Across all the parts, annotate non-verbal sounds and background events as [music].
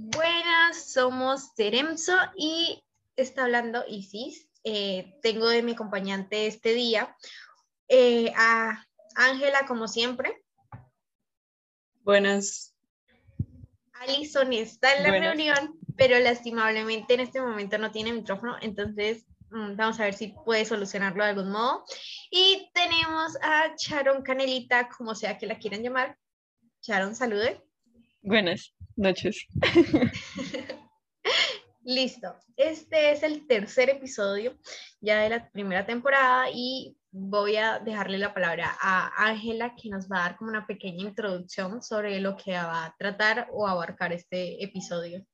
Buenas, somos Teremso y está hablando Isis. Eh, tengo de mi acompañante este día eh, a Ángela, como siempre. Buenas. Alison está en la reunión, pero lastimablemente en este momento no tiene micrófono, entonces mm, vamos a ver si puede solucionarlo de algún modo. Y tenemos a Sharon Canelita, como sea que la quieran llamar. Sharon, salude. Buenas noches. [laughs] Listo. Este es el tercer episodio ya de la primera temporada y voy a dejarle la palabra a Ángela que nos va a dar como una pequeña introducción sobre lo que va a tratar o abarcar este episodio.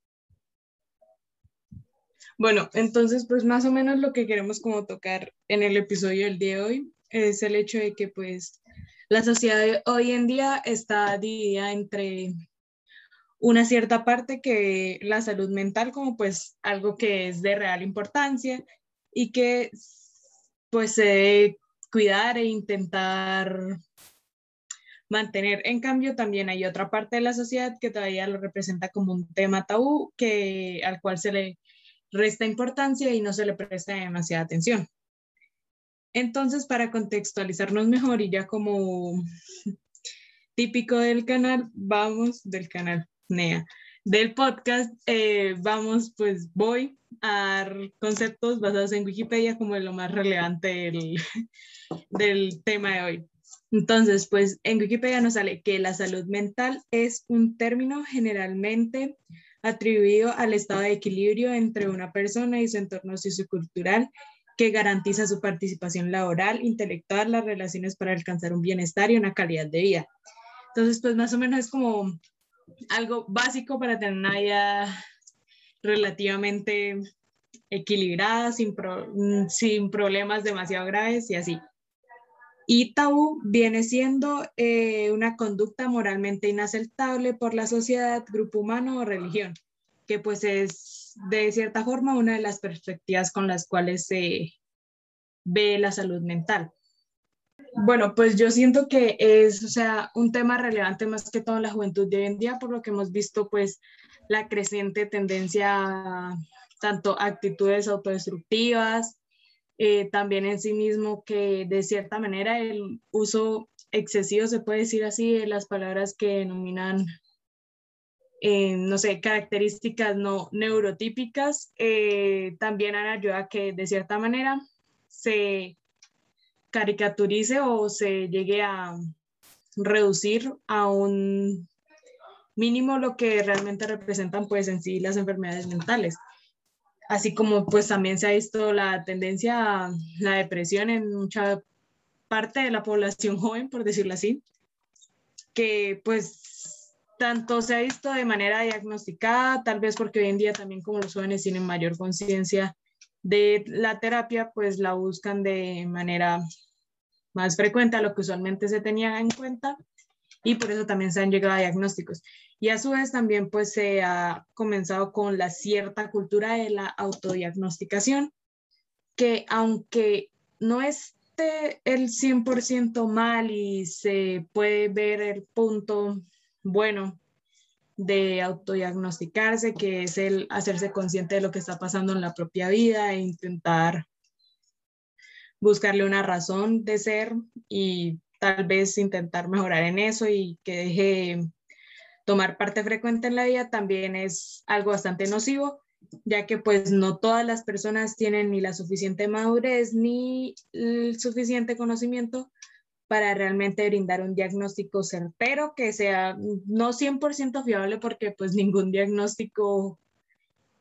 Bueno, entonces pues más o menos lo que queremos como tocar en el episodio del día de hoy es el hecho de que pues la sociedad hoy en día está dividida entre una cierta parte que la salud mental como pues algo que es de real importancia y que pues se cuidar e intentar mantener. En cambio, también hay otra parte de la sociedad que todavía lo representa como un tema tabú que, al cual se le resta importancia y no se le presta demasiada atención. Entonces, para contextualizarnos mejor y ya como típico del canal, vamos del canal NEA, del podcast, eh, vamos, pues voy a dar conceptos basados en Wikipedia como lo más relevante del, [laughs] del tema de hoy. Entonces, pues en Wikipedia nos sale que la salud mental es un término generalmente atribuido al estado de equilibrio entre una persona y su entorno sociocultural que garantiza su participación laboral, intelectual, las relaciones para alcanzar un bienestar y una calidad de vida. Entonces, pues más o menos es como algo básico para tener una vida relativamente equilibrada, sin, sin problemas demasiado graves y así. Y tabú viene siendo eh, una conducta moralmente inaceptable por la sociedad, grupo humano o religión, que pues es de cierta forma una de las perspectivas con las cuales se ve la salud mental. Bueno, pues yo siento que es, o sea, un tema relevante más que todo en la juventud de hoy en día, por lo que hemos visto, pues, la creciente tendencia tanto actitudes autodestructivas, eh, también en sí mismo que de cierta manera el uso excesivo, se puede decir así, de las palabras que denominan, eh, no sé, características no neurotípicas, eh, también han ayudado a que de cierta manera se caricaturice o se llegue a reducir a un mínimo lo que realmente representan pues en sí las enfermedades mentales. Así como pues también se ha visto la tendencia a la depresión en mucha parte de la población [laughs] joven, por decirlo así, que pues tanto se ha visto de manera diagnosticada, tal vez porque hoy en día también como los jóvenes tienen mayor conciencia de la terapia, pues la buscan de manera más frecuente a lo que usualmente se tenía en cuenta y por eso también se han llegado a diagnósticos. Y a su vez también pues se ha comenzado con la cierta cultura de la autodiagnosticación, que aunque no esté el 100% mal y se puede ver el punto bueno de autodiagnosticarse, que es el hacerse consciente de lo que está pasando en la propia vida e intentar buscarle una razón de ser y tal vez intentar mejorar en eso y que deje tomar parte frecuente en la vida también es algo bastante nocivo, ya que pues no todas las personas tienen ni la suficiente madurez ni el suficiente conocimiento para realmente brindar un diagnóstico certero que sea no 100% fiable porque pues ningún diagnóstico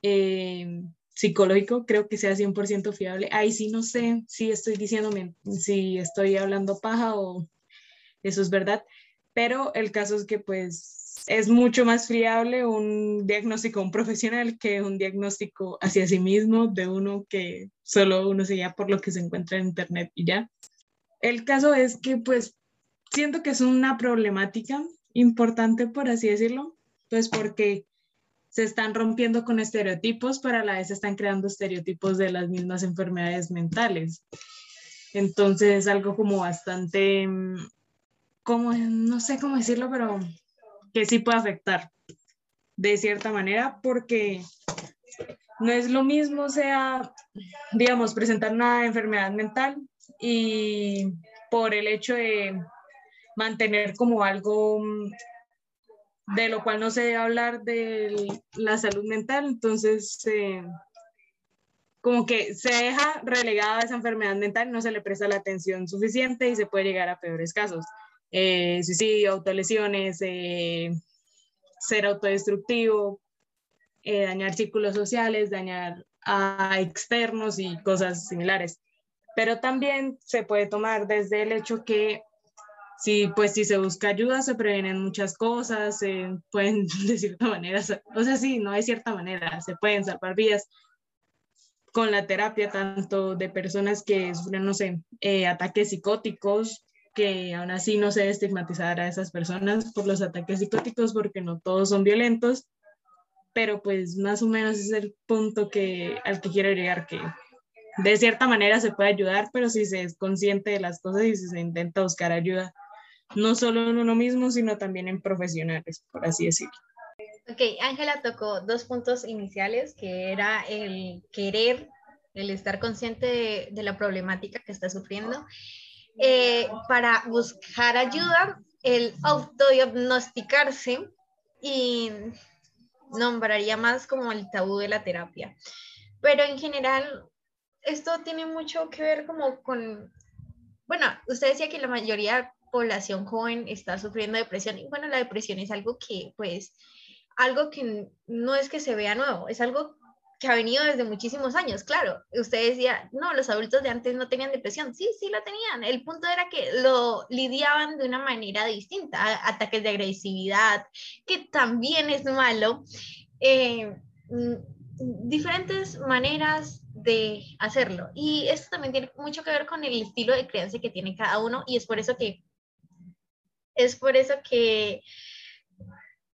eh, psicológico creo que sea 100% fiable. Ahí sí no sé si estoy diciendo, si estoy hablando paja o eso es verdad, pero el caso es que pues es mucho más fiable un diagnóstico un profesional que un diagnóstico hacia sí mismo de uno que solo uno se guía por lo que se encuentra en internet y ya. El caso es que pues siento que es una problemática importante, por así decirlo, pues porque se están rompiendo con estereotipos, pero a la vez se están creando estereotipos de las mismas enfermedades mentales. Entonces es algo como bastante, como, no sé cómo decirlo, pero que sí puede afectar. de cierta manera, porque no es lo mismo, sea, digamos, presentar una enfermedad mental y por el hecho de mantener como algo de lo cual no se debe hablar de la salud mental, entonces eh, como que se deja relegada esa enfermedad mental, no se le presta la atención suficiente y se puede llegar a peores casos. Eh, suicidio, autolesiones, eh, ser autodestructivo, dañar círculos sociales, dañar a externos y cosas similares. Pero también se puede tomar desde el hecho que si, pues, si se busca ayuda, se previenen muchas cosas, se [laughs] pueden de cierta manera, o sea, sí, no de cierta manera, se pueden salvar vidas con la terapia, tanto de personas que sufren, no sé, eh, ataques psicóticos, que aún así no se estigmatizar a esas personas por los ataques psicóticos, porque no todos son violentos, pero pues más o menos es el punto que, al que quiero llegar, que de cierta manera se puede ayudar, pero si se es consciente de las cosas y se intenta buscar ayuda, no solo en uno mismo, sino también en profesionales, por así decirlo. Ok, Ángela tocó dos puntos iniciales, que era el querer, el estar consciente de, la problemática que está sufriendo, eh, para buscar ayuda, el autodiagnosticarse y nombraría más como el tabú de la terapia. Pero en general, esto tiene mucho que ver como con, bueno, usted decía que la mayoría de población joven está sufriendo depresión y bueno, la depresión es algo que pues, algo que no es que se vea nuevo, es algo que ha venido desde muchísimos años, claro. Usted decía, no, los adultos de antes no tenían depresión. Sí, sí la tenían. El punto era que lo lidiaban de una manera distinta. Ataques de agresividad, que también es malo. Eh, mm, diferentes maneras de hacerlo. Y esto también tiene mucho que ver con el estilo de creencia que tiene cada uno y es por eso que, es por eso que,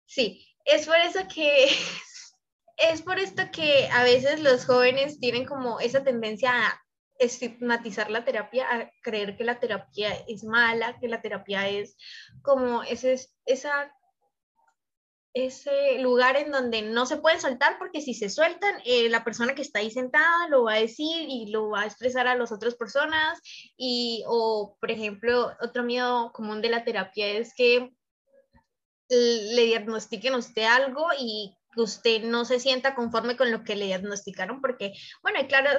sí, es por eso que [laughs] es por esto que a veces los jóvenes tienen como esa tendencia a estigmatizar la terapia, a creer que la terapia es mala, que la terapia es como ese, esa, ese lugar en donde no se pueden soltar porque si se sueltan, eh, la persona que está ahí sentada lo va a decir y lo va a expresar a las otras personas. Y, o, por ejemplo, otro miedo común de la terapia es que le diagnostiquen a usted algo y que usted no se sienta conforme con lo que le diagnosticaron, porque, bueno, y claro,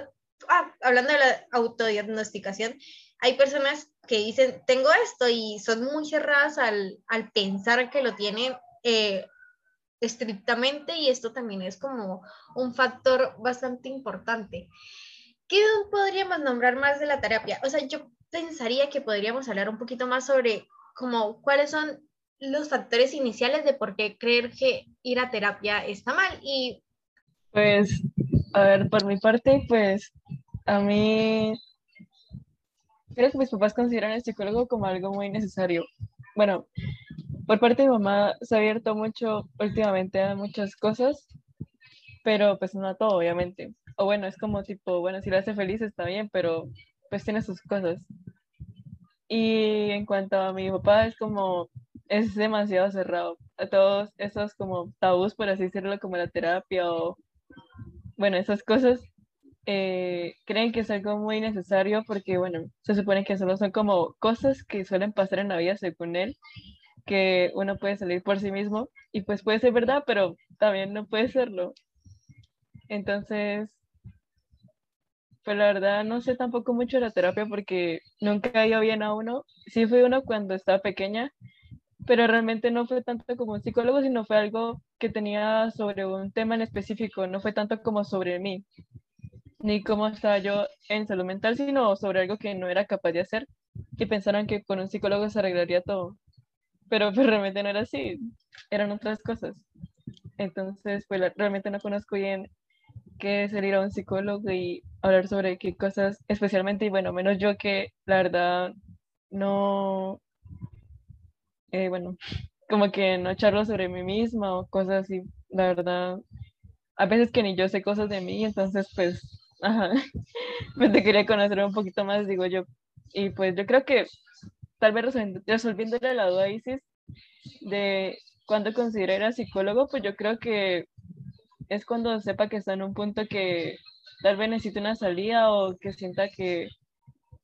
ah, hablando de la autodiagnosticación, hay personas que dicen, tengo esto y son muy cerradas al, al pensar que lo tienen eh, estrictamente y esto también es como un factor bastante importante. ¿Qué podríamos nombrar más de la terapia? O sea, yo pensaría que podríamos hablar un poquito más sobre como cuáles son los factores iniciales de por qué creer que ir a terapia está mal. Y pues, a ver, por mi parte, pues a mí creo que mis papás consideran el psicólogo como algo muy necesario. Bueno, por parte de mamá se ha abierto mucho últimamente a muchas cosas, pero pues no a todo, obviamente. O bueno, es como tipo, bueno, si la hace feliz está bien, pero pues tiene sus cosas. Y en cuanto a mi papá, es como, es demasiado cerrado a todos esos como tabús, por así decirlo, como la terapia o, bueno, esas cosas. Eh, creen que es algo muy necesario porque, bueno, se supone que solo son como cosas que suelen pasar en la vida según él, que uno puede salir por sí mismo y pues puede ser verdad, pero también no puede serlo. Entonces, pues la verdad no sé tampoco mucho de la terapia porque nunca ha ido bien a uno. Sí fui uno cuando estaba pequeña pero realmente no fue tanto como un psicólogo, sino fue algo que tenía sobre un tema en específico, no fue tanto como sobre mí, ni cómo estaba yo en salud mental, sino sobre algo que no era capaz de hacer, y pensaron que con un psicólogo se arreglaría todo, pero pues realmente no era así, eran otras cosas. Entonces, pues realmente no conozco bien qué es a un psicólogo y hablar sobre qué cosas, especialmente, y bueno, menos yo que la verdad no, eh, bueno, como que no charlo sobre mí misma o cosas así, la verdad, a veces que ni yo sé cosas de mí, entonces pues, ajá, [laughs] pues te quería conocer un poquito más, digo yo, y pues yo creo que tal vez resolviéndole la duda Isis de cuando considera psicólogo, pues yo creo que es cuando sepa que está en un punto que tal vez necesite una salida o que sienta que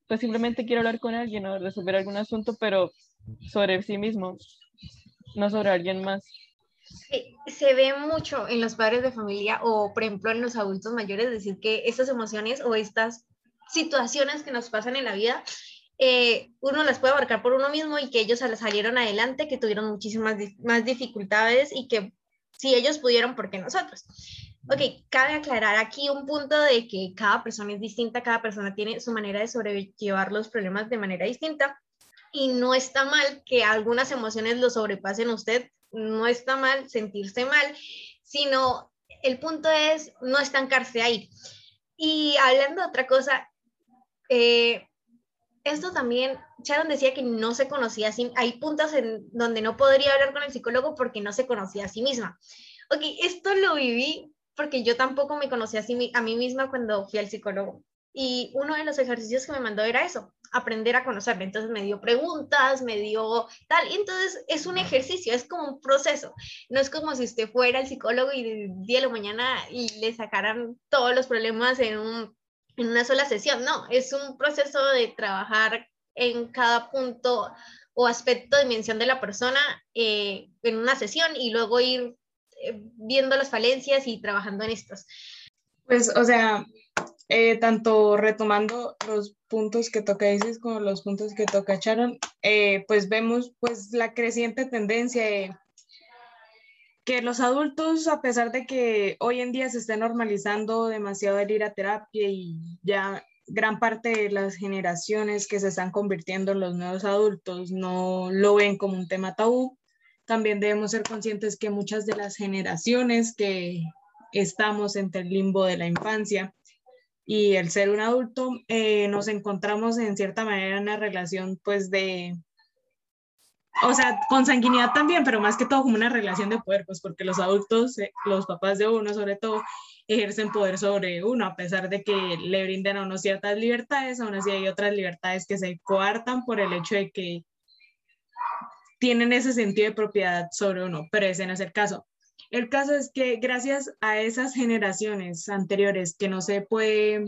pues simplemente quiere hablar con alguien o resolver algún asunto, pero sobre sí mismo, no sobre alguien más. Se ve mucho en los padres de familia o, por ejemplo, en los adultos mayores, decir que estas emociones o estas situaciones que nos pasan en la vida, eh, uno las puede abarcar por uno mismo y que ellos salieron adelante, que tuvieron muchísimas más dificultades y que si ellos pudieron, ¿por qué nosotros? Ok, cabe aclarar aquí un punto de que cada persona es distinta, cada persona tiene su manera de sobrellevar los problemas de manera distinta y no está mal que algunas emociones lo sobrepasen a usted, no está mal sentirse mal, sino el punto es no estancarse ahí. Y hablando de otra cosa, eh, esto también, Sharon decía que no se conocía, hay puntos en donde no podría hablar con el psicólogo porque no se conocía a sí misma. Ok, esto lo viví porque yo tampoco me conocía a, mí misma cuando fui al psicólogo. Y uno de los ejercicios que me mandó era eso, aprender a conocerme. Entonces me dio preguntas, me dio tal. Y entonces es un ejercicio, es como un proceso. No es como si usted fuera el psicólogo y de día a la mañana y le sacaran todos los problemas en, un, en una sola sesión. No, es un proceso de trabajar en cada punto o aspecto, dimensión de la persona eh, en una sesión y luego ir eh, viendo las falencias y trabajando en estos. Pues, o sea, eh, tanto retomando los puntos que toca Isis como los puntos que toca Sharon, eh, pues vemos pues la creciente tendencia de que los adultos, a pesar de que hoy en día se esté normalizando demasiado el ir a terapia y ya gran parte de las generaciones que se están convirtiendo en los nuevos adultos no lo ven como un tema tabú, también debemos ser conscientes que muchas de las generaciones que estamos entre el limbo de la infancia y el ser un adulto, eh, nos encontramos en cierta manera en una relación pues de, o sea, con sanguinidad también, pero más que todo como una relación de poder, pues porque los adultos, eh, los papás de uno sobre todo, ejercen poder sobre uno, a pesar de que le brinden a uno ciertas libertades, aún así hay otras libertades que se coartan por el hecho de que tienen ese sentido de propiedad sobre uno, pero ese no es el caso. El caso es que gracias a esas generaciones anteriores que no se puede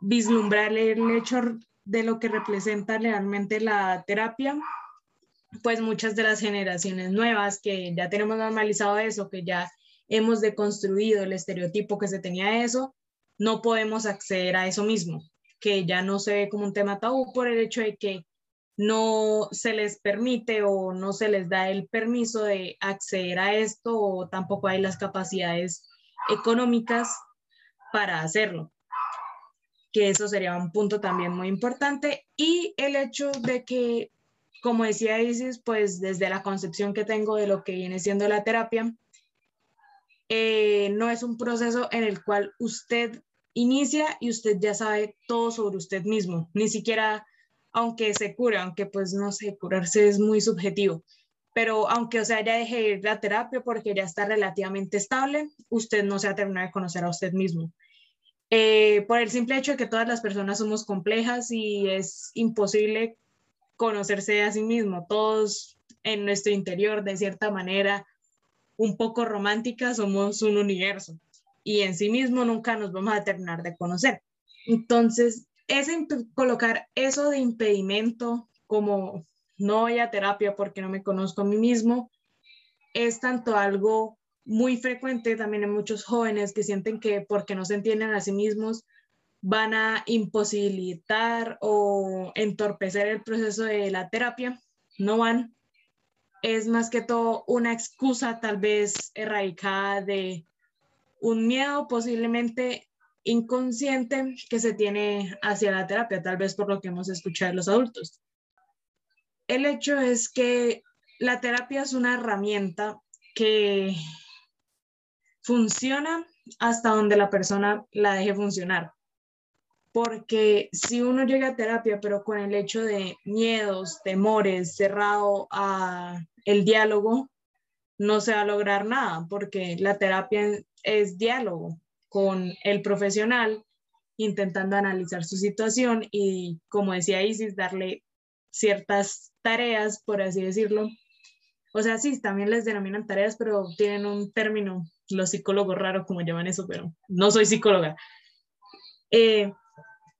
vislumbrar el hecho de lo que representa realmente la terapia, pues muchas de las generaciones nuevas que ya tenemos normalizado eso, que ya hemos deconstruido el estereotipo que se tenía de eso, no podemos acceder a eso mismo, que ya no se ve como un tema tabú por el hecho de que no se les permite o no se les da el permiso de acceder a esto o tampoco hay las capacidades económicas para hacerlo. Que eso sería un punto también muy importante. Y el hecho de que, como decía Isis, pues desde la concepción que tengo de lo que viene siendo la terapia, eh, no es un proceso en el cual usted inicia y usted ya sabe todo sobre usted mismo, ni siquiera aunque se cure, aunque pues no sé, curarse es muy subjetivo, pero aunque o sea ya deje ir la terapia porque ya está relativamente estable, usted no se ha terminado de conocer a usted mismo. Eh, por el simple hecho de que todas las personas somos complejas y es imposible conocerse a sí mismo, todos en nuestro interior de cierta manera un poco romántica somos un universo y en sí mismo nunca nos vamos a terminar de conocer. Entonces, es colocar eso de impedimento como no voy a terapia porque no me conozco a mí mismo, es tanto algo muy frecuente también en muchos jóvenes que sienten que porque no se entienden a sí mismos van a imposibilitar o entorpecer el proceso de la terapia, no van. Es más que todo una excusa tal vez erradicada de un miedo posiblemente inconsciente que se tiene hacia la terapia, tal vez por lo que hemos escuchado de los adultos. El hecho es que la terapia es una herramienta que funciona hasta donde la persona la deje funcionar. Porque si uno llega a terapia, pero con el hecho de miedos, temores, cerrado a el diálogo, no se va a lograr nada, porque la terapia es diálogo con el profesional intentando analizar su situación y, como decía Isis, darle ciertas tareas, por así decirlo, o sea, sí, también les denominan tareas, pero tienen un término, los psicólogos raros como llaman eso, pero no soy psicóloga. Eh,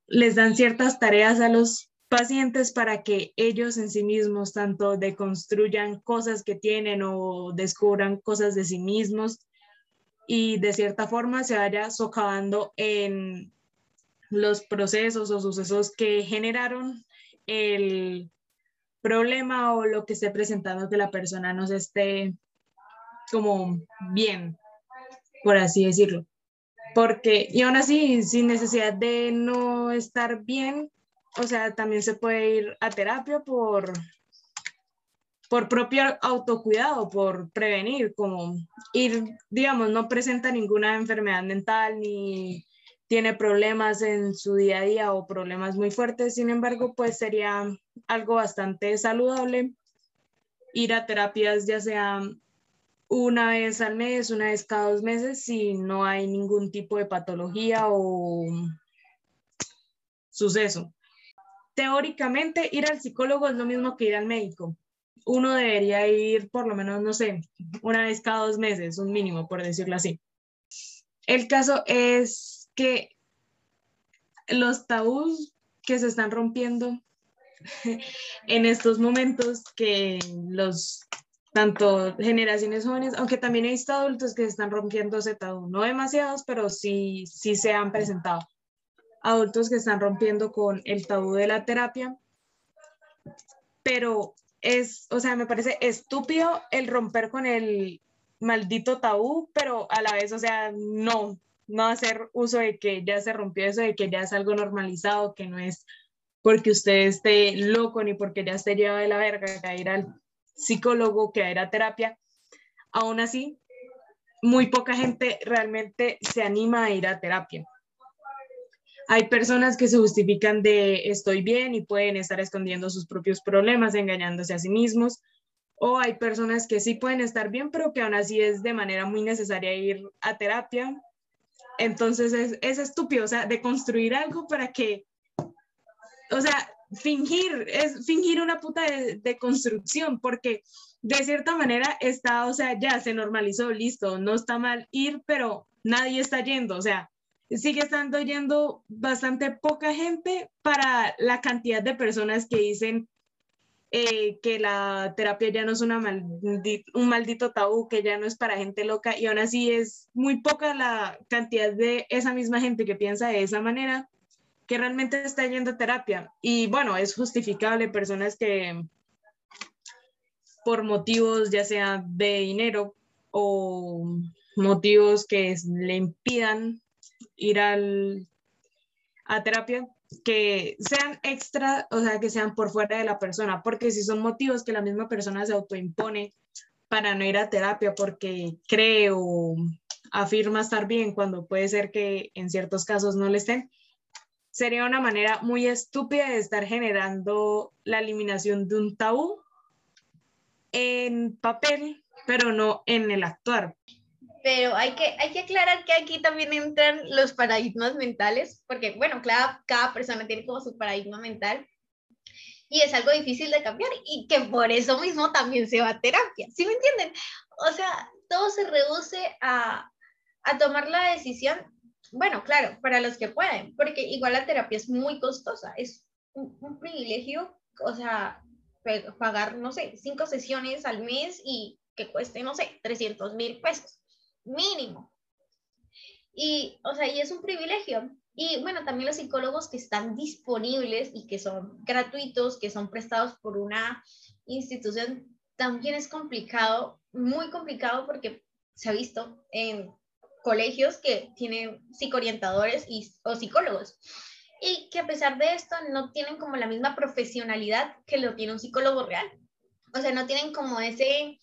les dan ciertas tareas a los pacientes para que ellos en sí mismos tanto deconstruyan cosas que tienen o descubran cosas de sí mismos y de cierta forma se vaya socavando en los procesos o sucesos que generaron el problema o lo que esté presentando que la persona no se esté como bien, por así decirlo. Porque, y aún así, sin necesidad de no estar bien, o sea, también se puede ir a terapia por, por propio autocuidado, por prevenir, como ir, digamos, no presenta ninguna enfermedad mental ni tiene problemas en su día a día o problemas muy fuertes, sin embargo, pues sería algo bastante saludable ir a terapias ya sea una vez al mes, una vez cada dos meses, si no hay ningún tipo de patología o suceso. Teóricamente, ir al psicólogo es lo mismo que ir al médico. Uno debería ir por lo menos, no sé, una vez cada dos meses, un mínimo, por decirlo así. El caso es que los tabús que se están rompiendo [laughs] en estos momentos, que los tanto generaciones jóvenes, aunque también he visto adultos que se están rompiendo tabú, no demasiados, pero sí, sí se han presentado. Adultos que están rompiendo con el tabú de la terapia, pero es, o sea, me parece estúpido el romper con el maldito tabú, pero a la vez, o sea, no, no hacer uso de que ya se rompió eso, de que ya es algo normalizado, que no es porque usted esté loco ni porque ya esté llevado de la verga que ir al psicólogo, que ir a terapia. Aún así, muy poca gente realmente se anima a ir a terapia. Hay personas que se justifican de estoy bien y pueden estar escondiendo sus propios problemas, engañándose a sí mismos. O hay personas que sí pueden estar bien, pero que aún así es de manera muy necesaria ir a terapia entonces es, es estúpido, o sea, de construir algo para que, o sea, fingir, es fingir una puta de, construcción, porque de cierta manera está, o sea, ya se normalizó, listo, no está mal ir, pero nadie está yendo, o sea, sigue estando yendo bastante poca gente para la cantidad de personas que dicen eh, que la terapia ya no es una un maldito tabú, que ya no es para gente loca y aún así es muy poca la cantidad de esa misma gente que piensa de esa manera que realmente está yendo a terapia. Y bueno, es justificable personas que por motivos ya sea de dinero o motivos que le impidan ir al, a terapia, que sean extra, o sea, que sean por fuera de la persona, porque si son motivos que la misma persona se autoimpone para no ir a terapia porque cree o afirma estar bien cuando puede ser que en ciertos casos no le estén, sería una manera muy estúpida de estar generando la eliminación de un tabú en papel, pero no en el actuar pero hay que, hay que aclarar que aquí también entran los paradigmas mentales, porque, bueno, cada, cada persona tiene como su paradigma mental y es algo difícil de cambiar y que por eso mismo también se va a terapia, ¿sí me entienden? O sea, todo se reduce a, a tomar la decisión, bueno, claro, para los que pueden, porque igual la terapia es muy costosa, es un, un privilegio, o sea, pagar, no sé, cinco sesiones al mes y que cueste, no sé, 300 mil pesos mínimo. Y, o sea, y es un privilegio. Y bueno, también los psicólogos que están disponibles y que son gratuitos, que son prestados por una institución, también es complicado, muy complicado porque se ha visto en colegios que tienen psicoorientadores y, o psicólogos y que a pesar de esto no tienen como la misma profesionalidad que lo tiene un psicólogo real. O sea, no tienen como ese...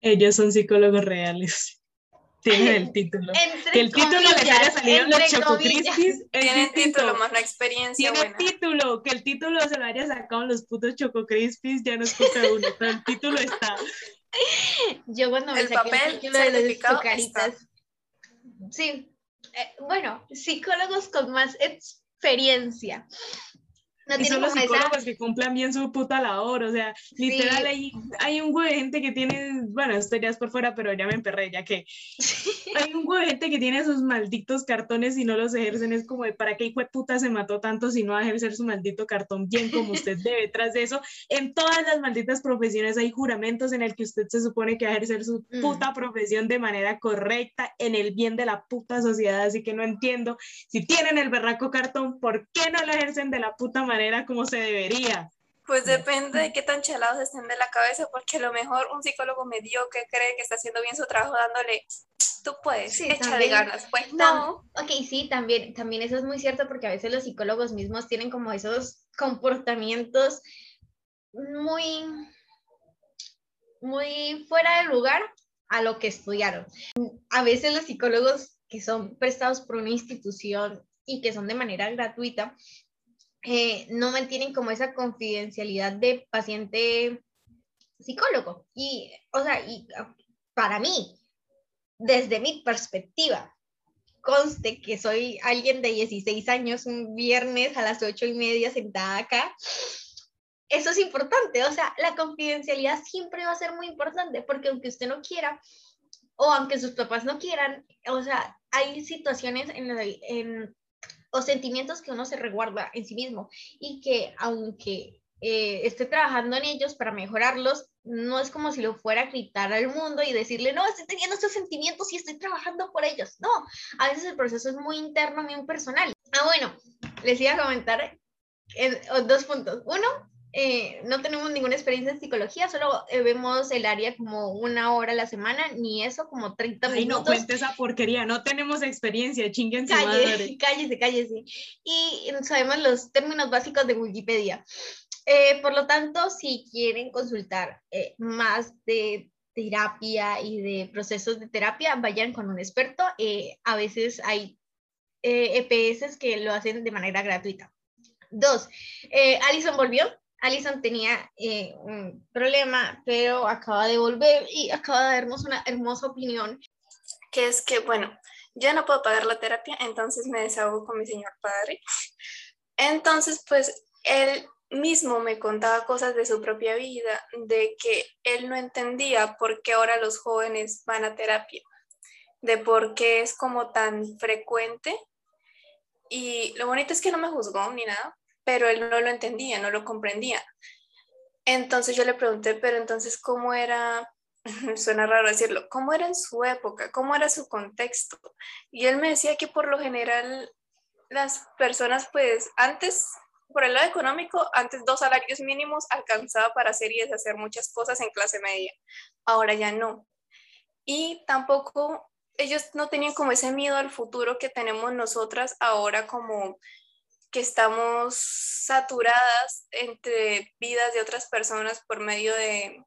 Ellos son psicólogos reales [laughs] tiene el título. que el título les haya salido en los Choco Crispies. Tiene título más la experiencia. Tiene título, que el título se lo haya sacado en los putos Choco Crispies, ya no es cosa uno, pero el título está. Yo cuando me el papel el título de los caritas. Sí, eh, bueno, psicólogos con más experiencia. No y son los como esa- psicólogos que cumplan bien su puta labor, o sea, literal Sí. hay, hay un huevo de gente que tiene, bueno, esto ya es por fuera, pero ya me emperré, ya que hay un huevo de gente que tiene sus malditos cartones y no los ejercen, es como de, ¿para qué hijo de puta se mató tanto si no va a ejercer su maldito cartón bien como usted debe? Tras de eso, en todas las malditas profesiones hay juramentos en el que usted se supone que va a ejercer su Mm. puta profesión de manera correcta, en el bien de la puta sociedad, así que no entiendo si tienen el berraco cartón, ¿por qué no lo ejercen de la puta manera como se debería? Pues depende de qué tan chalados estén de la cabeza, porque a lo mejor un psicólogo mediocre cree que está haciendo bien su trabajo dándole, tú puedes, Sí, échale también. ganas. Pues no, Ok, sí, también, también eso es muy cierto porque a veces los psicólogos mismos tienen como esos comportamientos muy, muy fuera de lugar a lo que estudiaron. A veces los psicólogos que son prestados por una institución y que son de manera gratuita, eh, no mantienen como esa confidencialidad de paciente psicólogo. Y, o sea, y ah, para mí, desde mi perspectiva, conste que soy alguien de 16 años, un viernes a las 8 y media sentada acá. Eso es importante, o sea, la confidencialidad siempre va a ser muy importante, porque aunque usted no quiera, o aunque sus papás no quieran, o sea, hay situaciones en, en- o sentimientos que uno se reguarda en sí mismo y que aunque eh, esté trabajando en ellos para mejorarlos, no es como si lo fuera a gritar al mundo y decirle, no, estoy teniendo estos sentimientos y estoy trabajando por ellos. No, a veces el proceso es muy interno, muy personal. Ah, bueno, les iba a comentar eh, dos puntos. Uno, eh, no tenemos ninguna experiencia en psicología, solo eh, vemos el área como una hora a la semana, ni eso, como 30 Ay, no minutos. cuente esa porquería, no tenemos experiencia, chinguen su Calle, madre. [laughs] cállese, cállese. Y sabemos los términos básicos de Wikipedia. Eh, por lo tanto, si quieren consultar eh, más de terapia y de procesos de terapia, vayan con un experto. A veces hay EPS que lo hacen de manera gratuita. Dos, eh, Alison volvió. Alison tenía eh, un problema, pero acaba de volver y acaba de darnos una hermosa opinión. que es que, bueno, ya no puedo pagar la terapia, entonces me desahogo con mi señor padre. Entonces, pues él mismo me contaba cosas de su propia vida, de que él no entendía por qué ahora los jóvenes van a terapia, de por qué es como tan frecuente. Y lo bonito es que no me juzgó ni nada, pero él no lo entendía, no lo comprendía. Entonces yo le pregunté, pero entonces, ¿cómo era [laughs] suena raro decirlo, ¿cómo era en su época? ¿Cómo era su contexto? Y él me decía que por lo general las personas, pues antes, por el lado económico, antes dos salarios mínimos alcanzaba para hacer y deshacer muchas cosas en clase media. Ahora ya no. Y tampoco ellos no tenían como ese miedo al futuro que tenemos nosotras ahora como que estamos saturadas entre vidas de otras personas por medio de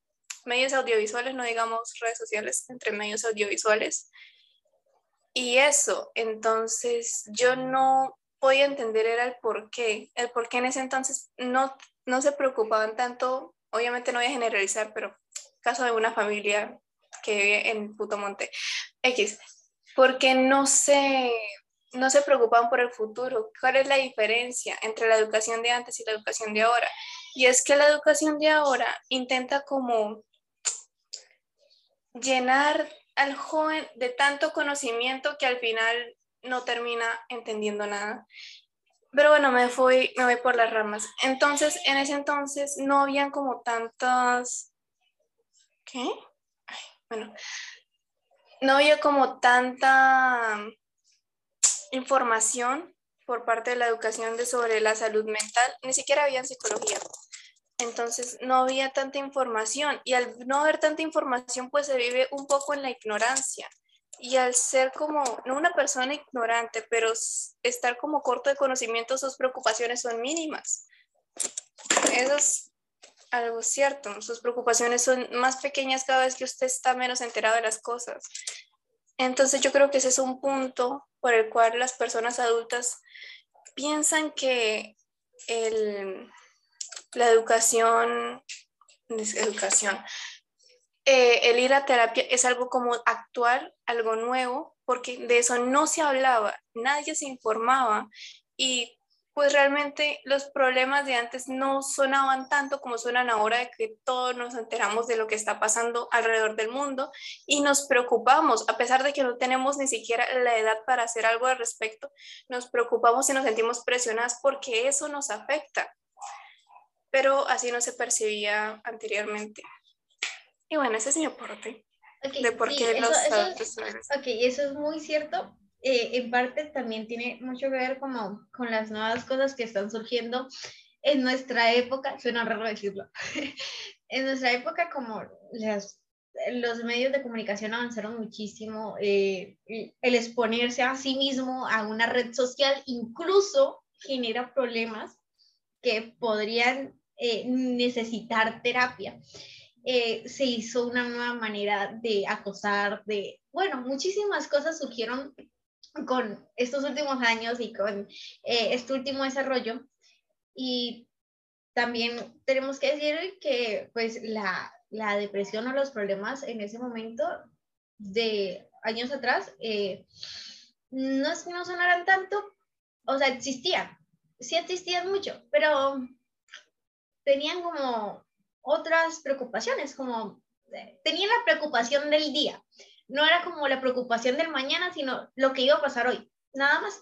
medios audiovisuales, no digamos redes sociales, entre medios audiovisuales. Y eso, entonces yo no podía entender era el por qué, el por qué en ese entonces no, no se preocupaban tanto, obviamente no voy a generalizar, pero caso de una familia que vive en Putomonte, X, porque no se, no se preocupaban por el futuro. ¿Cuál es la diferencia entre la educación de antes y la educación de ahora? Y es que la educación de ahora intenta como llenar al joven de tanto conocimiento que al final no termina entendiendo nada. Pero bueno, me fui, me voy por las ramas. Entonces, en ese entonces no habían como tantas... ¿Qué? Bueno, no había como tanta información por parte de la educación de sobre la salud mental, ni siquiera había psicología. Entonces no había tanta información y al no haber tanta información pues se vive un poco en la ignorancia. Y al ser como, no una persona ignorante, pero estar como corto de conocimiento, sus preocupaciones son mínimas. Eso es algo cierto. Sus preocupaciones son más pequeñas cada vez que usted está menos enterado de las cosas. Entonces yo creo que ese es un punto por el cual las personas adultas piensan que el, la educación, educación, eh, el ir a terapia es algo como actual, algo nuevo, porque de eso no se hablaba, nadie se informaba y pues realmente los problemas de antes no sonaban tanto como suenan ahora de que todos nos enteramos de lo que está pasando alrededor del mundo y nos preocupamos, a pesar de que no tenemos ni siquiera la edad para hacer algo al respecto, nos preocupamos y nos sentimos presionadas porque eso nos afecta. Pero así no se percibía anteriormente. Y bueno, ese es mi aporte. de por qué los eso, Ok, eso es muy cierto eh, en parte también tiene mucho que ver como con las nuevas cosas que están surgiendo en nuestra época, suena raro decirlo, [laughs] en nuestra época como las, los medios de comunicación avanzaron muchísimo, eh, el exponerse a sí mismo a una red social incluso genera problemas que podrían eh, necesitar terapia. se hizo una nueva manera de acosar, de, bueno, muchísimas cosas surgieron con estos últimos años y con eh, este último desarrollo. Y también tenemos que decir que pues la, la depresión o los problemas en ese momento de años atrás eh, no es que no sonaran tanto, o sea, existían, sí existían mucho, pero tenían como otras preocupaciones, como eh, tenían la preocupación del día no era como la preocupación del mañana, sino lo que iba a pasar hoy. Nada más.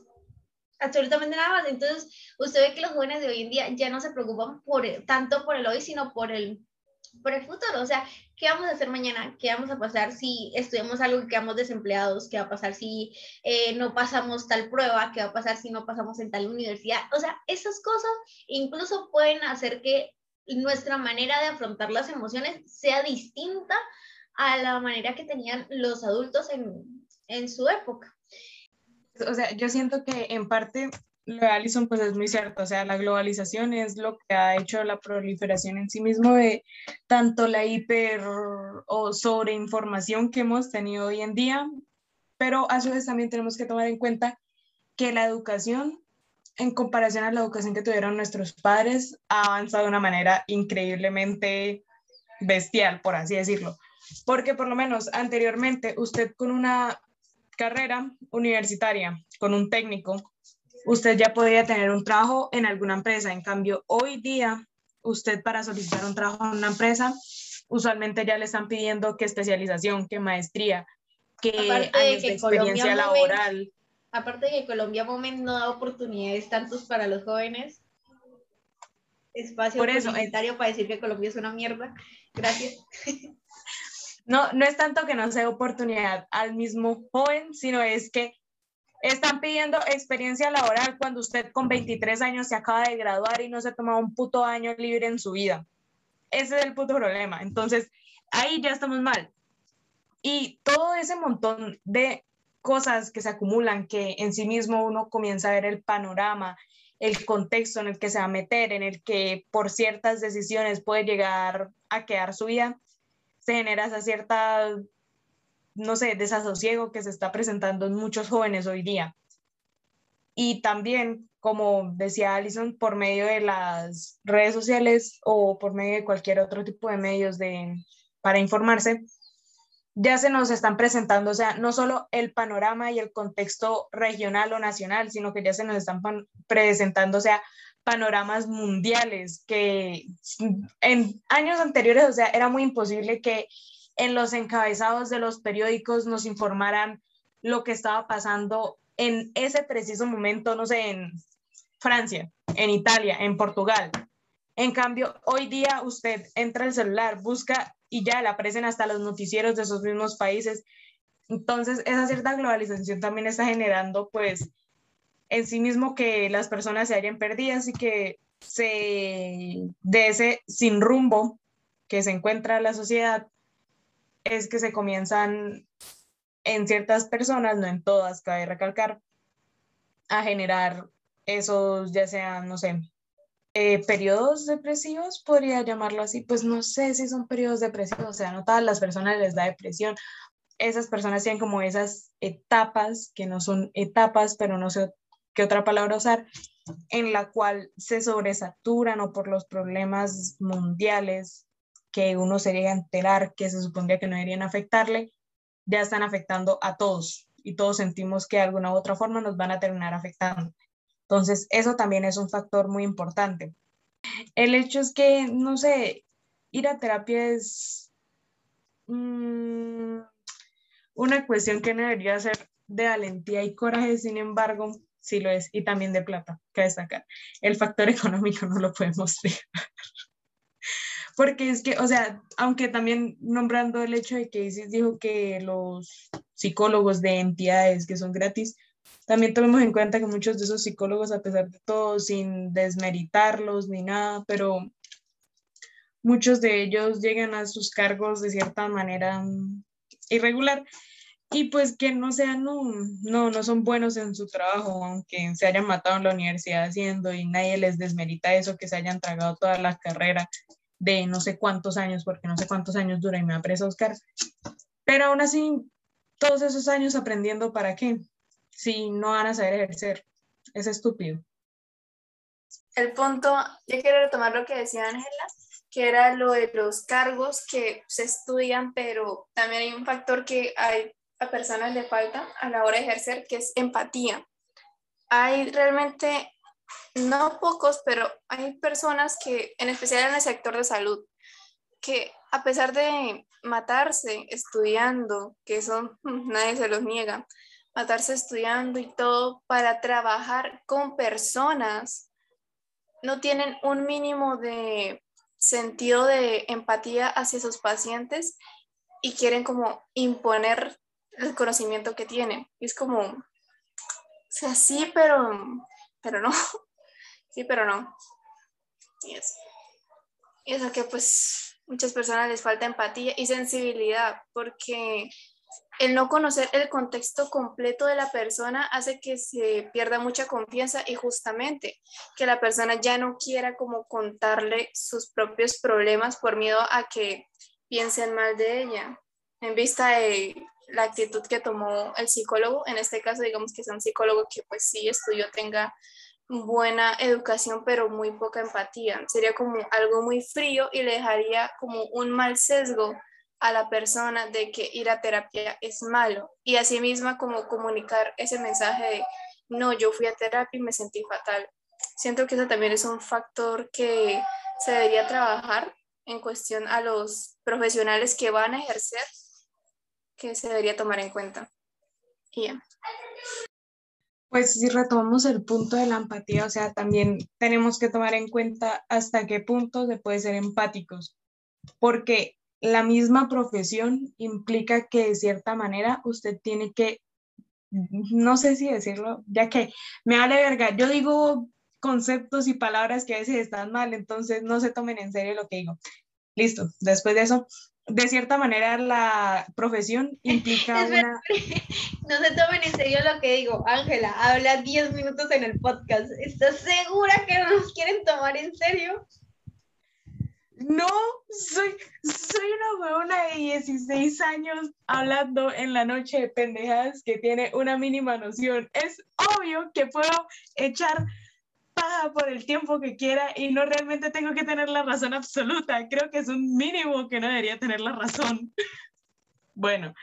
Absolutamente nada más. Entonces, usted ve que los jóvenes de hoy en día ya no se preocupan por, tanto por el hoy, sino por el, por el futuro. O sea, ¿qué vamos a hacer mañana? ¿Qué vamos a pasar si estudiamos algo y quedamos desempleados? ¿Qué va a pasar si eh, no pasamos tal prueba? ¿Qué va a pasar si no pasamos en tal universidad? O sea, esas cosas incluso pueden hacer que nuestra manera de afrontar las emociones sea distinta a la manera que tenían los adultos en, en su época. O sea, yo siento que en parte lo de Alison pues es muy cierto, o sea, la globalización es lo que ha hecho la proliferación en sí mismo de tanto la hiper o sobreinformación que hemos tenido hoy en día, pero a su vez también tenemos que tomar en cuenta que la educación en comparación a la educación que tuvieron nuestros padres ha avanzado de una manera increíblemente bestial, por así decirlo porque por lo menos anteriormente usted con una carrera universitaria, con un técnico, usted ya podía tener un trabajo en alguna empresa. En cambio, hoy día, usted para solicitar un trabajo en una empresa, usualmente ya le están pidiendo que especialización, que maestría, que años de, experiencia laboral. aparte de que Colombia Moment no da oportunidades tantos para los jóvenes, espacio Por eso, para decir que Colombia es una mierda. Gracias. [laughs] no, no es tanto que no sea oportunidad al mismo joven, sino es que están pidiendo experiencia laboral cuando usted con 23 años se acaba de graduar y no se ha tomado un puto año libre en su vida. Ese es el puto problema. Entonces, ahí ya estamos mal. Y todo ese montón de cosas que se acumulan, que en sí mismo uno comienza a ver el panorama, el contexto en el que se va a meter, en el que por ciertas decisiones puede llegar a quedar su vida, se genera esa cierta, no sé, desasosiego que se está presentando en muchos jóvenes hoy día. Y también, como decía Alison, por medio de las redes sociales o por medio de cualquier otro tipo de medios de, para informarse, ya se nos están presentando, o sea, no solo el panorama y el contexto regional o nacional, sino que ya se nos están presentando, o sea, panoramas mundiales que en años anteriores, o sea, era muy imposible que en los encabezados de los periódicos nos informaran lo que estaba pasando en ese preciso momento, no sé, en Francia, en Italia, en Portugal. En cambio, hoy día usted entra al celular, busca y ya le aparecen hasta los noticieros de esos mismos países. Entonces, esa cierta globalización también está generando, pues, en sí mismo que las personas se hayan perdidas y que se de ese sin rumbo que se encuentra la sociedad es que se comienzan en ciertas personas, no en todas, cabe recalcar, a generar esos, ya sean, no sé, eh, periodos depresivos, podría llamarlo así, pues no sé si son periodos depresivos, o sea, no todas las personas les da depresión, esas personas tienen como esas etapas, que no son etapas, pero no sé qué otra palabra usar, en la cual se sobresaturan o por los problemas mundiales que uno se enterar que se supondría que no deberían afectarle, ya están afectando a todos y todos sentimos que de alguna u otra forma nos van a terminar afectando. Entonces, eso también es un factor muy importante. El hecho es que, no sé, ir a terapia es mm, una cuestión que debería ser de valentía y coraje, sin embargo, sí lo es, y también de plata, que destacar. El factor [laughs] económico no lo podemos dejar. [laughs] Porque es que, o sea, aunque también nombrando el hecho de que Isis dijo que los psicólogos de entidades que son gratis, también tomemos en cuenta que muchos de esos psicólogos, a pesar de todo, sin desmeritarlos ni nada, pero muchos de ellos llegan a sus cargos de cierta manera irregular y pues que no sean, no, no, no son buenos en su trabajo, aunque se hayan matado en la universidad haciendo y nadie les desmerita eso, que se hayan tragado toda la carrera de no sé cuántos años, porque no sé cuántos años dura y me apresa Oscar. Pero aún así, todos esos años aprendiendo para qué, si no van a saber ejercer. Es estúpido. El punto, yo quiero retomar lo que decía Ángela, que era lo de los cargos que se estudian, pero también hay un factor que hay a personas le falta a la hora de ejercer, que es empatía. Hay realmente no pocos, pero hay personas que, en especial en el sector de salud, que a pesar de matarse estudiando, que eso [laughs] nadie se los niega, matarse estudiando y todo para trabajar con personas, no tienen un mínimo de sentido de empatía hacia sus pacientes y quieren como imponer el conocimiento que tienen. Y es como, o sea, sí, pero, pero no. [laughs] Sí, pero no. Y eso. Y eso que pues muchas personas les falta empatía y sensibilidad porque el no conocer el contexto completo de la persona hace que se pierda mucha confianza y justamente que la persona ya no quiera como contarle sus propios problemas por miedo a que piensen mal de ella. En vista de la actitud que tomó el psicólogo, en este caso digamos que es un psicólogo que pues sí estudió, tenga buena educación, pero muy poca empatía. Sería como algo muy frío y le dejaría como un mal sesgo a la persona de que ir a terapia es malo. Y asimismo como comunicar ese mensaje de, no, yo fui a terapia y me sentí fatal. Siento que eso también es un factor que se debería trabajar en cuestión a los profesionales que van a ejercer, que se debería tomar en cuenta. Y pues si retomamos el punto de la empatía, o sea, también tenemos que tomar en cuenta hasta qué punto se puede ser empáticos, porque la misma profesión implica que de cierta manera usted tiene que, no sé si decirlo, ya que me vale verga, yo digo conceptos y palabras que a veces están mal, entonces no se tomen en serio lo que digo. Listo, después de eso, de cierta manera la profesión implica una... [laughs] No se tomen en serio lo que digo. Ángela, habla 10 minutos en el podcast. ¿Estás segura que no nos quieren tomar en serio? No, soy, soy una huevona de 16 años hablando en la noche de pendejadas que tiene una mínima noción. Es obvio que puedo echar paga por el tiempo que quiera y no realmente tengo que tener la razón absoluta. Creo que es un mínimo que no debería tener la razón. [laughs] bueno,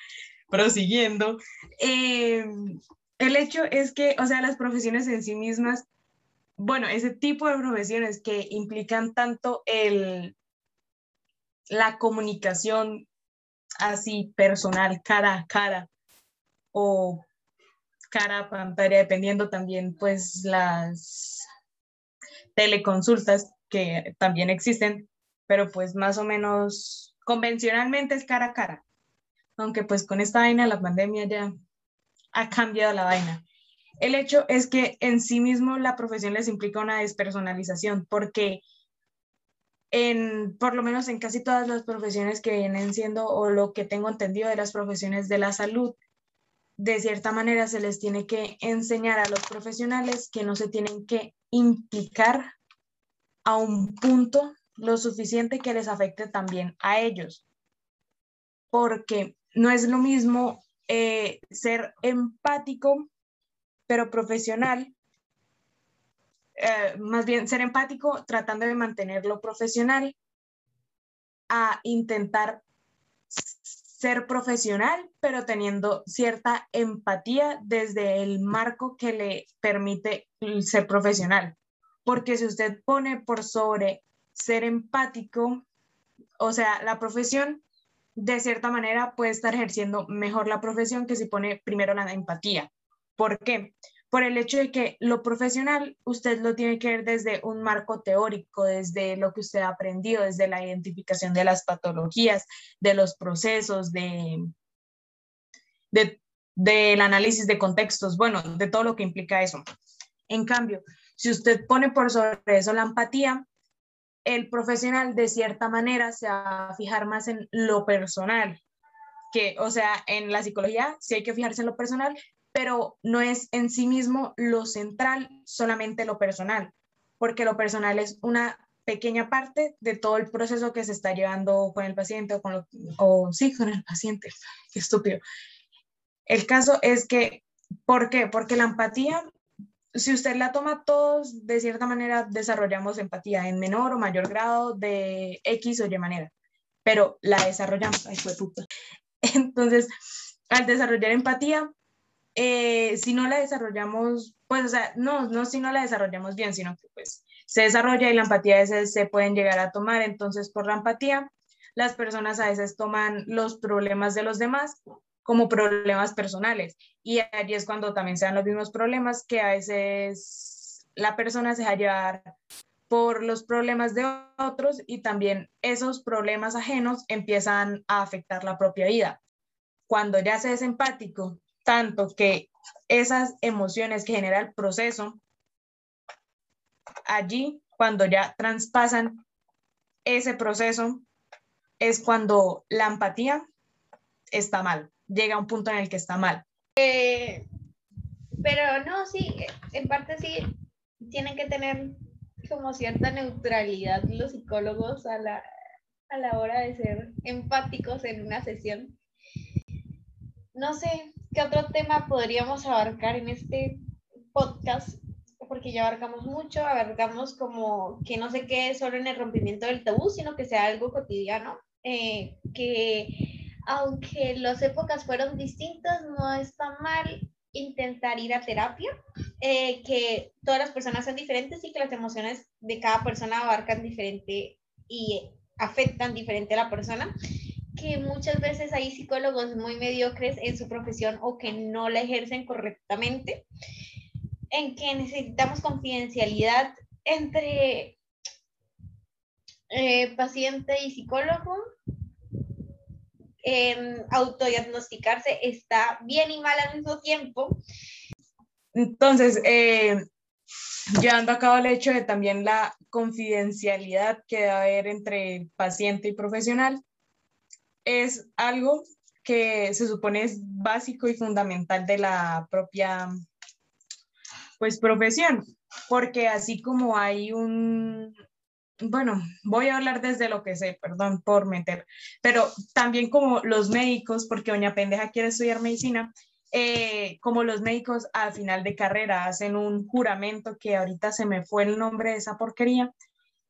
prosiguiendo. Eh, el hecho es que, o sea, las profesiones en sí mismas, bueno, ese tipo de profesiones que implican tanto el, la comunicación así personal, cara a cara, o cara a pantalla, dependiendo también pues las teleconsultas que también existen, pero pues más o menos convencionalmente es cara a cara. Aunque pues con esta vaina la pandemia ya ha cambiado la vaina. El hecho es que en sí mismo la profesión les implica una despersonalización porque en, por lo menos en casi todas las profesiones que vienen siendo o lo que tengo entendido de las profesiones de la salud, de cierta manera se les tiene que enseñar a los profesionales que no se tienen que implicar a un punto lo suficiente que les afecte también a ellos. Porque no es lo mismo eh, ser empático, pero profesional, eh, más bien ser empático tratando de mantenerlo profesional, a intentar ser profesional, pero teniendo cierta empatía desde el marco que le permite ser profesional. Porque si usted pone por sobre ser empático, o sea, la profesión de cierta manera puede estar ejerciendo mejor la profesión que si pone primero la empatía. ¿Por qué? Por el hecho de que lo profesional usted lo tiene que ver desde un marco teórico, desde lo que usted ha aprendido, desde la identificación de las patologías, de los procesos, de, del análisis de contextos, bueno, de todo lo que implica eso. En cambio, si usted pone por sobre eso la empatía, el profesional de cierta manera se va a fijar más en lo personal, que, o sea, en la psicología sí hay que fijarse en lo personal, pero no es en sí mismo lo central, solamente lo personal, porque lo personal es una pequeña parte de todo el proceso que se está llevando con el paciente o con sí, con el paciente. Qué estúpido. El caso es que, ¿por qué? Porque la empatía si usted la toma todos, de cierta manera desarrollamos empatía en menor o mayor grado de X o Y manera, pero la desarrollamos, ay, fue puta. [laughs] Entonces, al desarrollar empatía, eh, si no la desarrollamos, pues, o sea, no, no si no la desarrollamos bien, sino que pues se desarrolla y la empatía a veces se pueden llegar a tomar, entonces por la empatía, las personas a veces toman los problemas de los demás como problemas personales. Y allí es cuando también se dan los mismos problemas que a veces la persona se deja llevar por los problemas de otros y también esos problemas ajenos empiezan a afectar la propia vida. Cuando ya se es empático, tanto que esas emociones que genera el proceso, allí, cuando ya traspasan ese proceso, es cuando la empatía está mal llega a un punto en el que está mal. Eh, pero no, sí, en parte sí, tienen que tener como cierta neutralidad los psicólogos a la, a la hora de ser empáticos en una sesión. No sé qué otro tema podríamos abarcar en este podcast, porque ya abarcamos mucho, abarcamos como que no se quede solo en el rompimiento del tabú, sino que sea algo cotidiano, eh, que aunque las épocas fueron distintas, no está mal intentar ir a terapia, eh, que todas las personas son diferentes y que las emociones de cada persona abarcan diferente y afectan diferente a la persona, que muchas veces hay psicólogos muy mediocres en su profesión o que no la ejercen correctamente, en que necesitamos confidencialidad entre eh, paciente y psicólogo eh, autodiagnosticarse está bien y mal al mismo tiempo. Entonces, eh, llevando a cabo el hecho de también la confidencialidad que debe haber entre paciente y profesional, es algo que se supone es básico y fundamental de la propia pues profesión, porque así como hay un, bueno, voy a hablar desde lo que sé, perdón por meter, pero también como los médicos, porque doña pendeja quiere estudiar medicina, eh, como los médicos al final de carrera hacen un juramento que ahorita se me fue el nombre de esa porquería.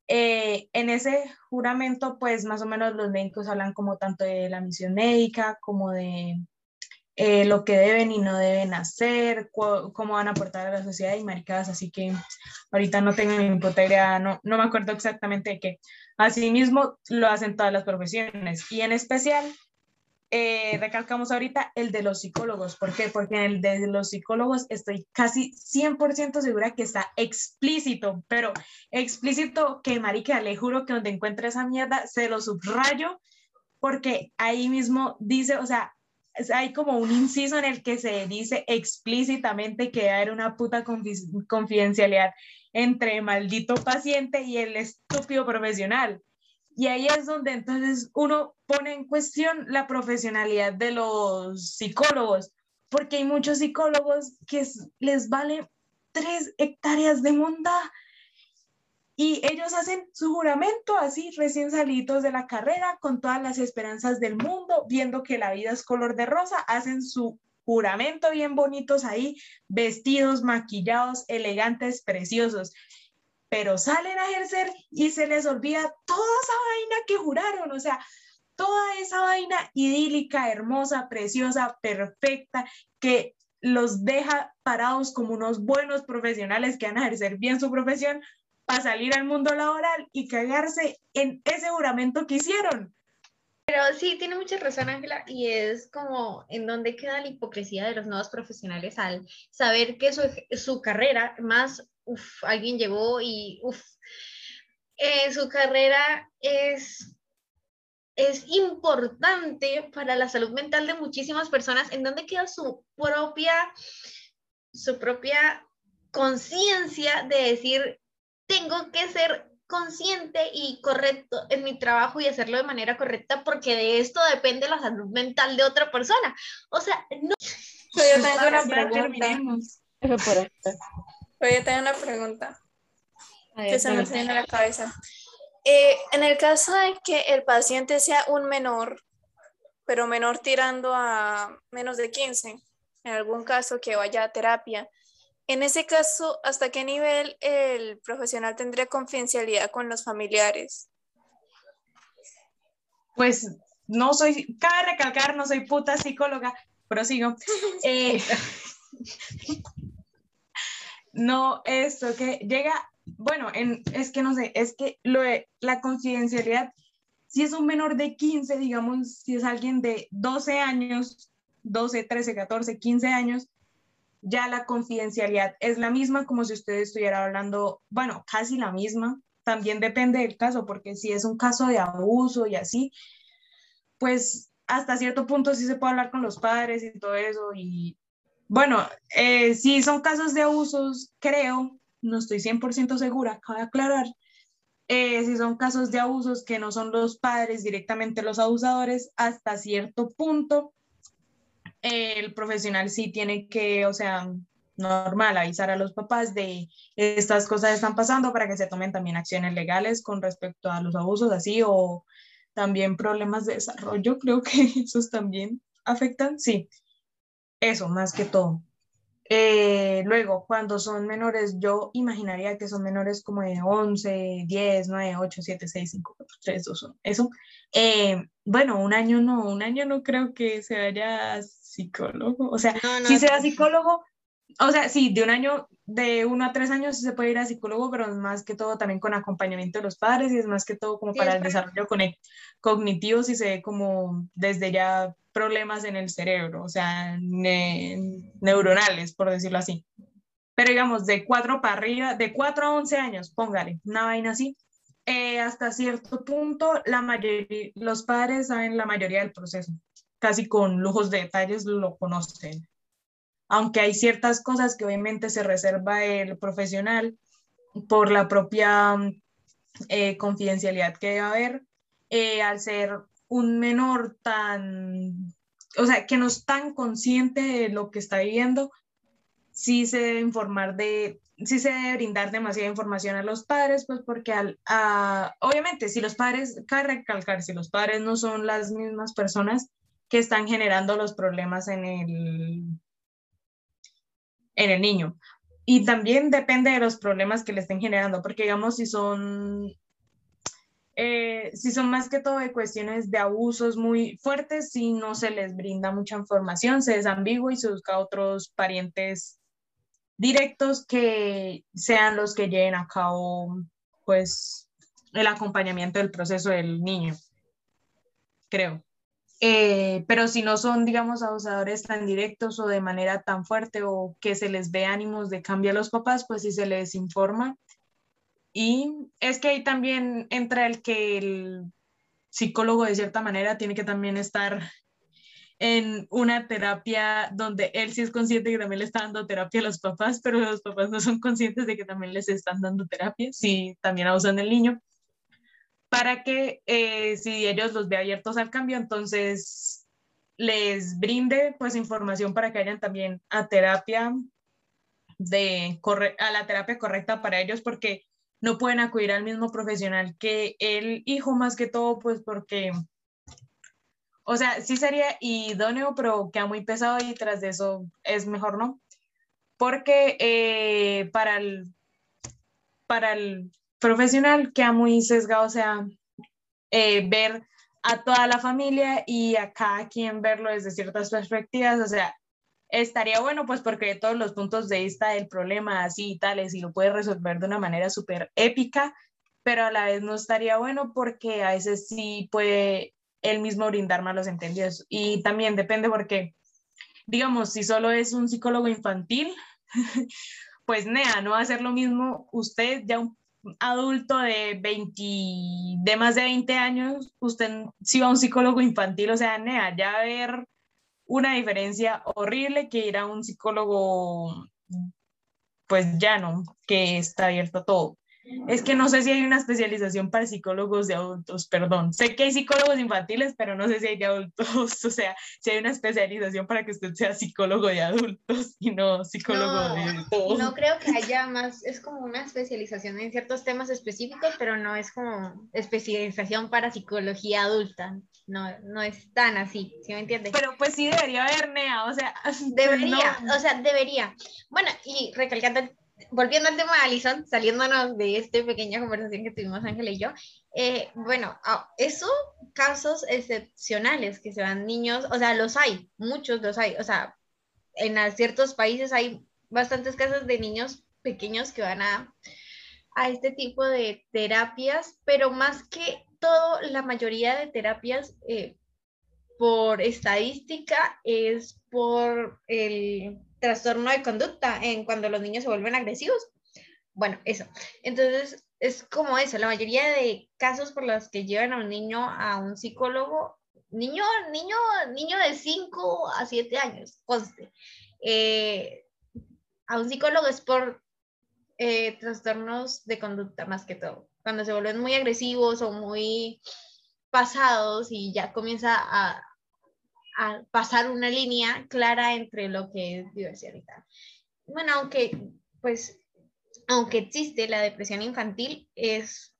Eh, en ese juramento, pues más o menos los médicos hablan como tanto de la misión médica como de eh, lo que deben y no deben hacer, cómo van a aportar a la sociedad y maricadas, así que ahorita no tengo ni idea, no, no me acuerdo exactamente de qué. Asimismo, lo hacen todas las profesiones y en especial eh, recalcamos ahorita el de los psicólogos. ¿Por qué? Porque en el de los psicólogos estoy casi 100% segura que está explícito, pero explícito que, marica, le juro que donde encuentre esa mierda se lo subrayo porque ahí mismo dice, o sea, hay como un inciso en el que se dice explícitamente que hay una puta confidencialidad entre maldito paciente y el estúpido profesional. Y ahí es donde entonces uno pone en cuestión la profesionalidad de los psicólogos, porque hay muchos psicólogos que les vale tres hectáreas de monda y ellos hacen su juramento así, recién salidos de la carrera, con todas las esperanzas del mundo, viendo que la vida es color de rosa, hacen su juramento bien bonitos ahí, vestidos, maquillados, elegantes, preciosos. Pero salen a ejercer y se les olvida toda esa vaina que juraron. O sea, toda esa vaina idílica, hermosa, preciosa, perfecta, que los deja parados como unos buenos profesionales que van a ejercer bien su profesión para salir al mundo laboral y cagarse en ese juramento que hicieron. Pero sí, tiene mucha razón, Ángela, y es como en dónde queda la hipocresía de los nuevos profesionales al saber que su, su carrera, más, uff, alguien llegó y, uff, eh, su carrera es, es importante para la salud mental de muchísimas personas, en dónde queda su propia, su propia conciencia de decir, tengo que ser consciente y correcto en mi trabajo y hacerlo de manera correcta porque de esto depende la salud mental de otra persona. O sea, no... Yo tengo una pregunta. Yo tengo una pregunta que se me viene a la cabeza. Eh, en el caso de que el paciente sea un menor, pero menor tirando a menos de 15, en algún caso que vaya a terapia, en ese caso, ¿hasta qué nivel el profesional tendría confidencialidad con los familiares? Pues no soy, cabe recalcar, no soy puta psicóloga, pero sigo. [laughs] Eh, no, esto que llega, bueno, en, es que no sé, es que lo la confidencialidad, si es un menor de 15, digamos, si es alguien de 12 años, 12, 13, 14, 15 años, ya la confidencialidad es la misma como si usted estuviera hablando, bueno, casi la misma. También depende del caso, porque si es un caso de abuso y así, pues hasta cierto punto sí se puede hablar con los padres y todo eso. Y bueno, eh, si son casos de abusos, creo, no estoy 100% segura, cabe aclarar, eh, si son casos de abusos que no son los padres directamente los abusadores, hasta cierto punto el profesional sí tiene que, o sea, normal, avisar a los papás de estas cosas están pasando para que se tomen también acciones legales con respecto a los abusos así o también problemas de desarrollo, creo que [laughs] esos también afectan, sí, eso más que todo. Eh, luego, cuando son menores, yo imaginaría que son menores como de 11, 10, 9, 8, 7, 6, 5, 4, 3, 2, 1. Eso. Eh, bueno, un año no, un año no creo que se vaya psicólogo. O sea, si sea psicólogo, o sea, sí, de un año, de uno a tres años se puede ir a psicólogo, pero es más que todo también con acompañamiento de los padres y es más que todo como para el desarrollo cognitivo, si se ve como desde ya problemas en el cerebro, o sea, neuronales, por decirlo así. Pero digamos, de cuatro para arriba, de cuatro a once años, póngale, una vaina así, eh, hasta cierto punto, la mayoría, los padres saben la mayoría del proceso casi con lujos de detalles lo conocen. Aunque hay ciertas cosas que obviamente se reserva el profesional por la propia eh, confidencialidad que debe haber, eh, al ser un menor tan, o sea, que no es tan consciente de lo que está viviendo, sí se debe informar de, sí se debe brindar demasiada información a los padres, pues porque al, obviamente si los padres, cabe recalcar, si los padres no son las mismas personas, que están generando los problemas en el, en el niño. Y también depende de los problemas que le estén generando, porque digamos, si son, eh, si son más que todo de cuestiones de abusos muy fuertes, si no se les brinda mucha información, se desambigua y se busca otros parientes directos que sean los que lleven a cabo, pues, el acompañamiento del proceso del niño, creo. Eh, pero si no son, digamos, abusadores tan directos o de manera tan fuerte o que se les ve ánimos de cambiar a los papás, pues sí se les informa. Y es que ahí también entra el que el psicólogo de cierta manera tiene que también estar en una terapia donde él sí es consciente que también le está dando terapia a los papás, pero los papás no son conscientes de que también les están dando terapia, si también abusan del niño para que eh, si ellos los ve abiertos al cambio, entonces les brinde pues información para que vayan también a terapia de a la terapia correcta para ellos porque no pueden acudir al mismo profesional que el hijo más que todo pues porque o sea, sí sería idóneo, pero queda muy pesado y tras de eso es mejor no. Porque eh, para el para el profesional queda muy sesgado, o sea, eh, ver a toda la familia y a cada quien verlo desde ciertas perspectivas, o sea, estaría bueno pues porque todos los puntos de vista del problema así y tales y lo puede resolver de una manera súper épica, pero a la vez no estaría bueno porque a veces sí puede él mismo brindar malos entendidos. Y también depende porque, digamos, si solo es un psicólogo infantil, [laughs] pues nea, no va a ser lo mismo usted ya un adulto de 20, de más de 20 años, usted si va a un psicólogo infantil, o sea, nea, ya ver una diferencia horrible que ir a un psicólogo, pues llano, que está abierto a todo. Es que no sé si hay una especialización para psicólogos de adultos, perdón. Sé que hay psicólogos infantiles, pero no sé si hay de adultos. [laughs] O sea, si hay una especialización para que usted sea psicólogo de adultos y no psicólogo de todos. No creo que haya más, es como una especialización en ciertos temas específicos, pero no es como especialización para psicología adulta. No, no es tan así, ¿sí me entiendes? Pero pues sí debería haber, Nea, o sea. [laughs] Debería, o sea, debería. Bueno, y recalcando volviendo al tema de Alison, saliéndonos de esta pequeña conversación que tuvimos Ángel y yo, eh, bueno, ah, eso, casos excepcionales que se van niños, o sea, los hay, muchos los hay, o sea, en ciertos países hay bastantes casos de niños pequeños que van a, a este tipo de terapias, pero más que todo, la mayoría de terapias eh, por estadística es por el trastorno de conducta en cuando los niños se vuelven agresivos. Bueno, eso. Entonces, es como eso, la mayoría de casos por los que llevan a un niño a un psicólogo, niño, niño, niño de 5 a 7 años, conste, eh, a un psicólogo es por eh, trastornos de conducta más que todo. Cuando se vuelven muy agresivos o muy pasados y ya comienza a, a pasar una línea clara entre lo que es diversidad y tal. Bueno, aunque, pues, aunque existe la depresión infantil, es,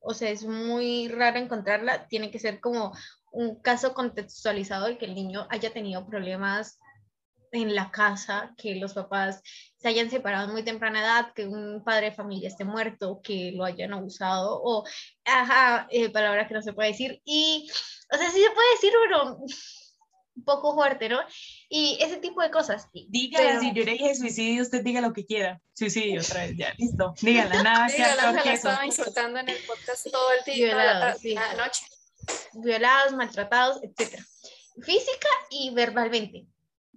o sea, es muy raro encontrarla, tiene que ser como un caso contextualizado de que el niño haya tenido problemas en la casa, que los papás se hayan separado muy temprana edad, que un padre de familia esté muerto, que lo hayan abusado, o, ajá, eh, palabra que no se puede decir, y, o sea, sí se puede decir, pero un poco fuerte, ¿no? Y ese tipo de cosas. Dígala, si yo le dije suicidio, usted diga lo que quiera. Suicidio, otra vez, ya, listo. Dígala, nada. [laughs] Dígala, que la estaba insultando en el podcast todo el día, Violados, la, noche. Violados, maltratados, etc. Física y verbalmente.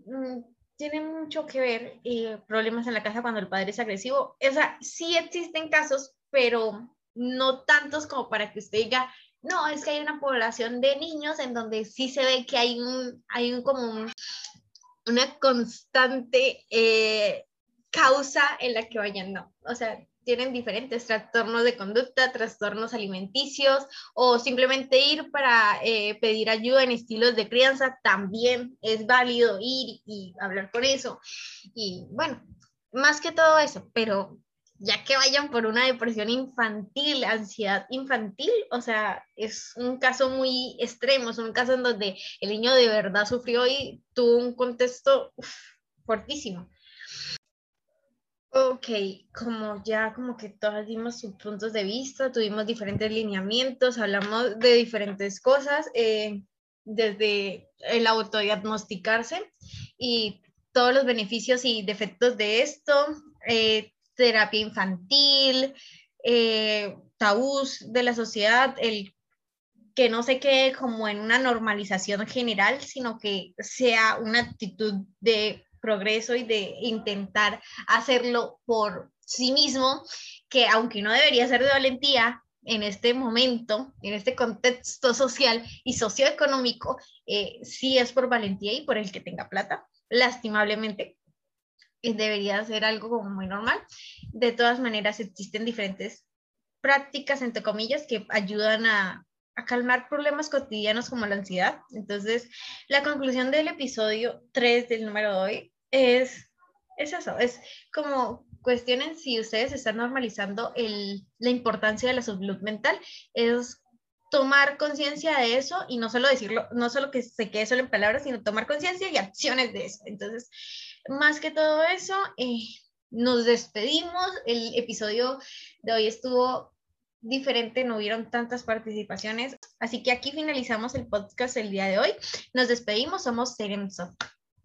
Mm, tiene mucho que ver eh, problemas en la casa cuando el padre es agresivo. O sea, sí existen casos, pero no tantos como para que usted diga, no, es que hay una población de niños en donde sí se ve que hay un, hay un como una constante eh, causa en la que vayan, no. O sea, tienen diferentes trastornos de conducta, trastornos alimenticios o simplemente ir para eh, pedir ayuda en estilos de crianza, también es válido ir y hablar por eso. Y bueno, más que todo eso, pero ya que vayan por una depresión infantil, ansiedad infantil, o sea, es un caso muy extremo, es un caso en donde el niño de verdad sufrió y tuvo un contexto fortísimo. Ok, como ya como que todas dimos sus puntos de vista, tuvimos diferentes lineamientos, hablamos de diferentes cosas, eh, desde el autodiagnosticarse y todos los beneficios y defectos de esto, eh, terapia infantil, eh, tabús de la sociedad, el que no se quede como en una normalización general, sino que sea una actitud de progreso y de intentar hacerlo por sí mismo, que aunque no debería ser de valentía en este momento, en este contexto social y socioeconómico, eh, sí es por valentía y por el que tenga plata, lastimablemente, debería ser algo como muy normal. De todas maneras, existen diferentes prácticas, entre comillas, que ayudan a, calmar problemas cotidianos como la ansiedad. Entonces, la conclusión del episodio 3 del número de hoy es, es eso, es como cuestionen si ustedes están normalizando el, la importancia de la salud mental, es tomar conciencia de eso y no solo decirlo, no solo que se quede solo en palabras, sino tomar conciencia y acciones de eso. Entonces, más que todo eso, eh, nos despedimos. El episodio de hoy estuvo diferente, no hubieron tantas participaciones. Así que aquí finalizamos el podcast el día de hoy. Nos despedimos, somos Seremso.